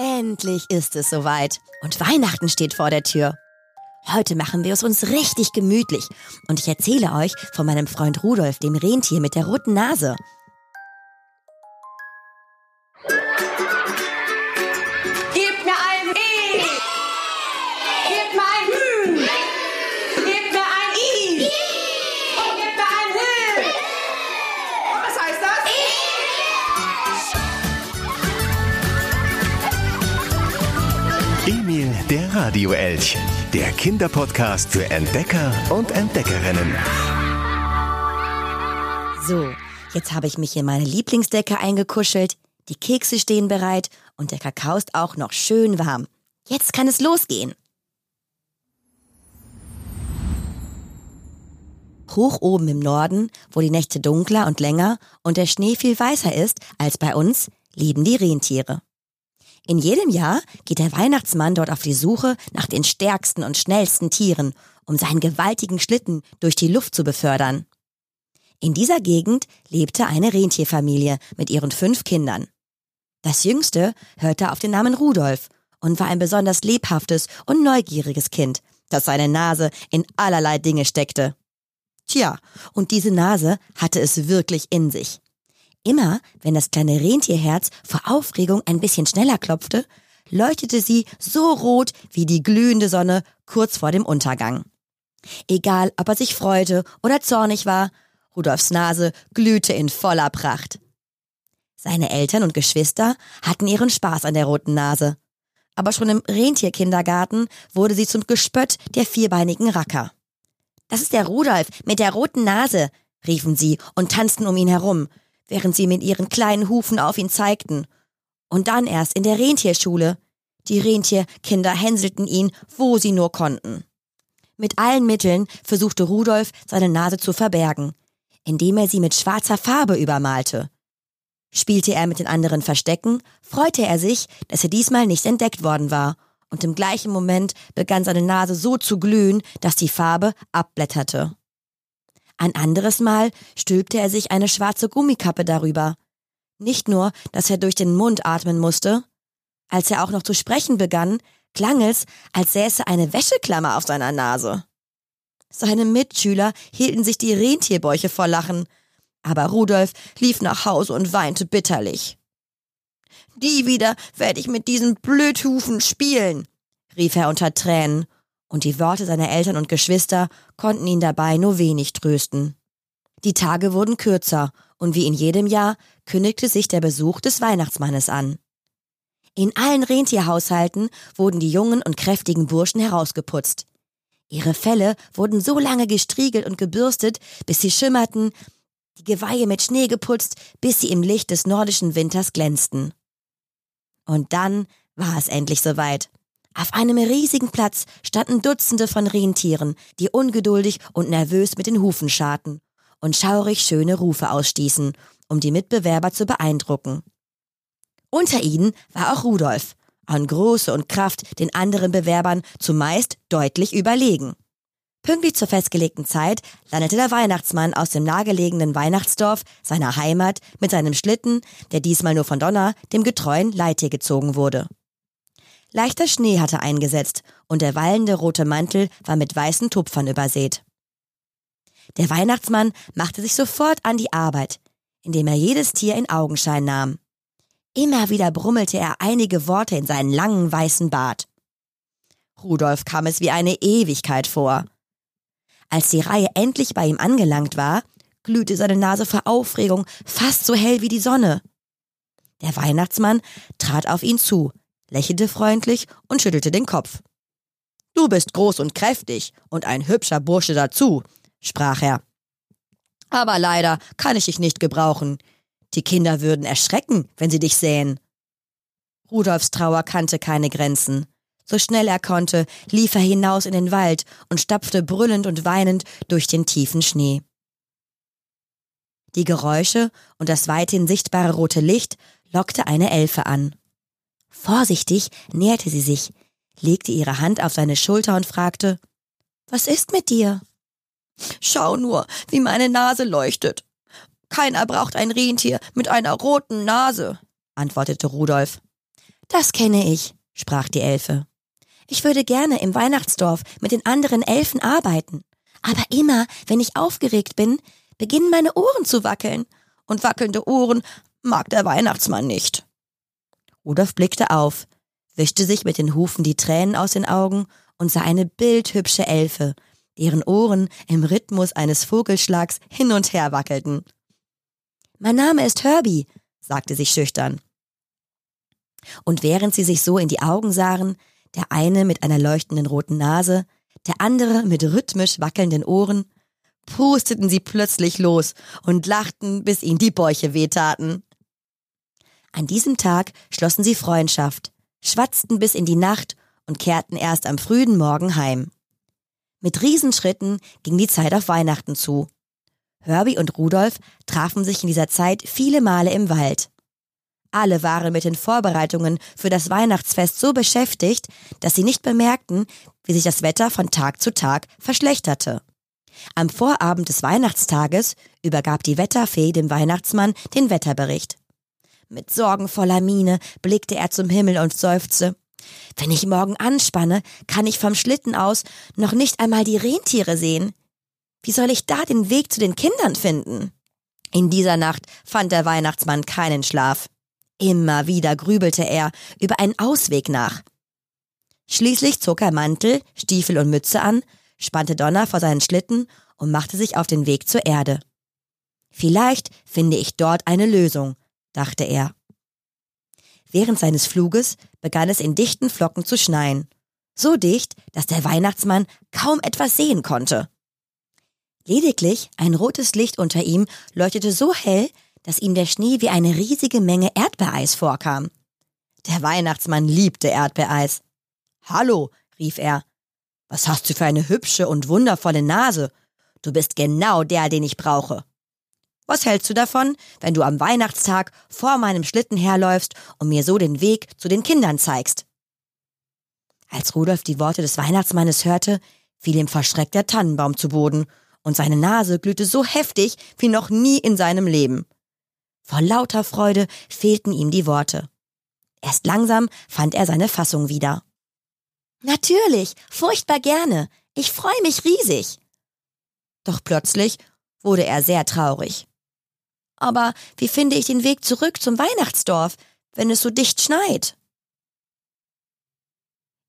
Endlich ist es soweit und Weihnachten steht vor der Tür. Heute machen wir es uns richtig gemütlich und ich erzähle euch von meinem Freund Rudolf, dem Rentier mit der roten Nase. Emil, der Radioelch. Der Kinderpodcast für Entdecker und Entdeckerinnen. So, jetzt habe ich mich in meine Lieblingsdecke eingekuschelt, die Kekse stehen bereit und der Kakao ist auch noch schön warm. Jetzt kann es losgehen. Hoch oben im Norden, wo die Nächte dunkler und länger und der Schnee viel weißer ist als bei uns, leben die Rentiere. In jedem Jahr geht der Weihnachtsmann dort auf die Suche nach den stärksten und schnellsten Tieren, um seinen gewaltigen Schlitten durch die Luft zu befördern. In dieser Gegend lebte eine Rentierfamilie mit ihren fünf Kindern. Das jüngste hörte auf den Namen Rudolf und war ein besonders lebhaftes und neugieriges Kind, das seine Nase in allerlei Dinge steckte. Tja, und diese Nase hatte es wirklich in sich. Immer, wenn das kleine Rentierherz vor Aufregung ein bisschen schneller klopfte, leuchtete sie so rot wie die glühende Sonne kurz vor dem Untergang. Egal, ob er sich freute oder zornig war, Rudolfs Nase glühte in voller Pracht. Seine Eltern und Geschwister hatten ihren Spaß an der roten Nase. Aber schon im Rentierkindergarten wurde sie zum Gespött der vierbeinigen Racker. Das ist der Rudolf mit der roten Nase, riefen sie und tanzten um ihn herum, während sie mit ihren kleinen Hufen auf ihn zeigten. Und dann erst in der Rentierschule. Die Rentierkinder hänselten ihn, wo sie nur konnten. Mit allen Mitteln versuchte Rudolf, seine Nase zu verbergen, indem er sie mit schwarzer Farbe übermalte. Spielte er mit den anderen Verstecken, freute er sich, dass er diesmal nicht entdeckt worden war, und im gleichen Moment begann seine Nase so zu glühen, dass die Farbe abblätterte. Ein anderes Mal stülpte er sich eine schwarze Gummikappe darüber. Nicht nur, dass er durch den Mund atmen musste, als er auch noch zu sprechen begann, klang es, als säße eine Wäscheklammer auf seiner Nase. Seine Mitschüler hielten sich die Rentierbäuche vor Lachen, aber Rudolf lief nach Hause und weinte bitterlich. Die wieder werde ich mit diesen Blödhufen spielen, rief er unter Tränen und die Worte seiner Eltern und Geschwister konnten ihn dabei nur wenig trösten. Die Tage wurden kürzer, und wie in jedem Jahr kündigte sich der Besuch des Weihnachtsmannes an. In allen Rentierhaushalten wurden die jungen und kräftigen Burschen herausgeputzt. Ihre Felle wurden so lange gestriegelt und gebürstet, bis sie schimmerten, die Geweihe mit Schnee geputzt, bis sie im Licht des nordischen Winters glänzten. Und dann war es endlich soweit. Auf einem riesigen Platz standen Dutzende von Rentieren, die ungeduldig und nervös mit den Hufen scharten und schaurig schöne Rufe ausstießen, um die Mitbewerber zu beeindrucken. Unter ihnen war auch Rudolf, an Größe und Kraft den anderen Bewerbern zumeist deutlich überlegen. Pünktlich zur festgelegten Zeit landete der Weihnachtsmann aus dem nahegelegenen Weihnachtsdorf seiner Heimat mit seinem Schlitten, der diesmal nur von Donner, dem getreuen Leittier gezogen wurde. Leichter Schnee hatte eingesetzt und der wallende rote Mantel war mit weißen Tupfern übersät. Der Weihnachtsmann machte sich sofort an die Arbeit, indem er jedes Tier in Augenschein nahm. Immer wieder brummelte er einige Worte in seinen langen weißen Bart. Rudolf kam es wie eine Ewigkeit vor. Als die Reihe endlich bei ihm angelangt war, glühte seine Nase vor Aufregung fast so hell wie die Sonne. Der Weihnachtsmann trat auf ihn zu, lächelte freundlich und schüttelte den Kopf. Du bist groß und kräftig und ein hübscher Bursche dazu, sprach er. Aber leider kann ich dich nicht gebrauchen. Die Kinder würden erschrecken, wenn sie dich sähen. Rudolfs Trauer kannte keine Grenzen. So schnell er konnte, lief er hinaus in den Wald und stapfte brüllend und weinend durch den tiefen Schnee. Die Geräusche und das weithin sichtbare rote Licht lockte eine Elfe an. Vorsichtig näherte sie sich, legte ihre Hand auf seine Schulter und fragte Was ist mit dir? Schau nur, wie meine Nase leuchtet. Keiner braucht ein Rentier mit einer roten Nase, antwortete Rudolf. Das kenne ich, sprach die Elfe. Ich würde gerne im Weihnachtsdorf mit den anderen Elfen arbeiten. Aber immer, wenn ich aufgeregt bin, beginnen meine Ohren zu wackeln. Und wackelnde Ohren mag der Weihnachtsmann nicht. Rudolf blickte auf, wischte sich mit den Hufen die Tränen aus den Augen und sah eine bildhübsche Elfe, deren Ohren im Rhythmus eines Vogelschlags hin und her wackelten. Mein Name ist Herbie, sagte sie schüchtern. Und während sie sich so in die Augen sahen, der eine mit einer leuchtenden roten Nase, der andere mit rhythmisch wackelnden Ohren, pusteten sie plötzlich los und lachten, bis ihnen die Bäuche wehtaten. An diesem Tag schlossen sie Freundschaft, schwatzten bis in die Nacht und kehrten erst am frühen Morgen heim. Mit Riesenschritten ging die Zeit auf Weihnachten zu. Herbie und Rudolf trafen sich in dieser Zeit viele Male im Wald. Alle waren mit den Vorbereitungen für das Weihnachtsfest so beschäftigt, dass sie nicht bemerkten, wie sich das Wetter von Tag zu Tag verschlechterte. Am Vorabend des Weihnachtstages übergab die Wetterfee dem Weihnachtsmann den Wetterbericht. Mit sorgenvoller Miene blickte er zum Himmel und seufzte. Wenn ich morgen anspanne, kann ich vom Schlitten aus noch nicht einmal die Rentiere sehen. Wie soll ich da den Weg zu den Kindern finden? In dieser Nacht fand der Weihnachtsmann keinen Schlaf. Immer wieder grübelte er über einen Ausweg nach. Schließlich zog er Mantel, Stiefel und Mütze an, spannte Donner vor seinen Schlitten und machte sich auf den Weg zur Erde. Vielleicht finde ich dort eine Lösung, dachte er. Während seines Fluges begann es in dichten Flocken zu schneien. So dicht, dass der Weihnachtsmann kaum etwas sehen konnte. Lediglich ein rotes Licht unter ihm leuchtete so hell, dass ihm der Schnee wie eine riesige Menge Erdbeereis vorkam. Der Weihnachtsmann liebte Erdbeereis. Hallo, rief er. Was hast du für eine hübsche und wundervolle Nase? Du bist genau der, den ich brauche. Was hältst du davon, wenn du am Weihnachtstag vor meinem Schlitten herläufst und mir so den Weg zu den Kindern zeigst? Als Rudolf die Worte des Weihnachtsmannes hörte, fiel ihm verschreckt der Tannenbaum zu Boden, und seine Nase glühte so heftig wie noch nie in seinem Leben. Vor lauter Freude fehlten ihm die Worte. Erst langsam fand er seine Fassung wieder. Natürlich, furchtbar gerne. Ich freue mich riesig. Doch plötzlich wurde er sehr traurig. Aber wie finde ich den Weg zurück zum Weihnachtsdorf, wenn es so dicht schneit?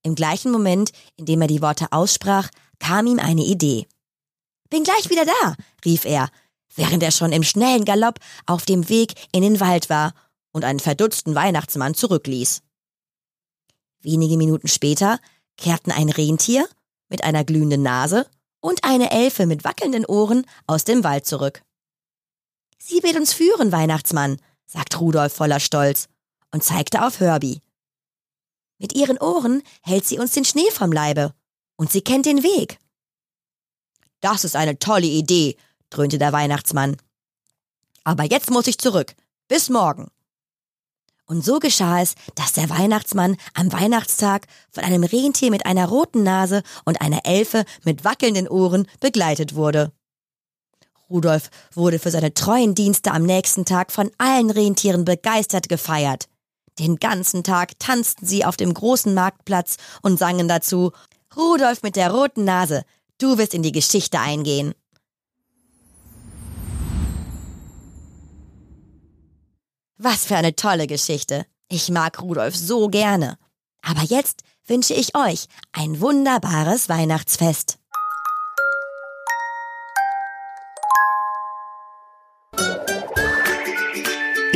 Im gleichen Moment, in dem er die Worte aussprach, kam ihm eine Idee. Bin gleich wieder da, rief er, während er schon im schnellen Galopp auf dem Weg in den Wald war und einen verdutzten Weihnachtsmann zurückließ. Wenige Minuten später kehrten ein Rentier mit einer glühenden Nase und eine Elfe mit wackelnden Ohren aus dem Wald zurück. Sie wird uns führen, Weihnachtsmann, sagt Rudolf voller Stolz und zeigte auf Herbie. Mit ihren Ohren hält sie uns den Schnee vom Leibe und sie kennt den Weg. Das ist eine tolle Idee, dröhnte der Weihnachtsmann. Aber jetzt muss ich zurück. Bis morgen. Und so geschah es, dass der Weihnachtsmann am Weihnachtstag von einem Rentier mit einer roten Nase und einer Elfe mit wackelnden Ohren begleitet wurde. Rudolf wurde für seine treuen Dienste am nächsten Tag von allen Rentieren begeistert gefeiert. Den ganzen Tag tanzten sie auf dem großen Marktplatz und sangen dazu Rudolf mit der roten Nase, du wirst in die Geschichte eingehen. Was für eine tolle Geschichte. Ich mag Rudolf so gerne. Aber jetzt wünsche ich euch ein wunderbares Weihnachtsfest.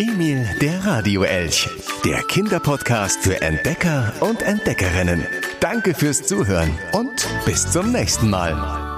Emil, der Radioelch. Der Kinderpodcast für Entdecker und Entdeckerinnen. Danke fürs Zuhören und bis zum nächsten Mal.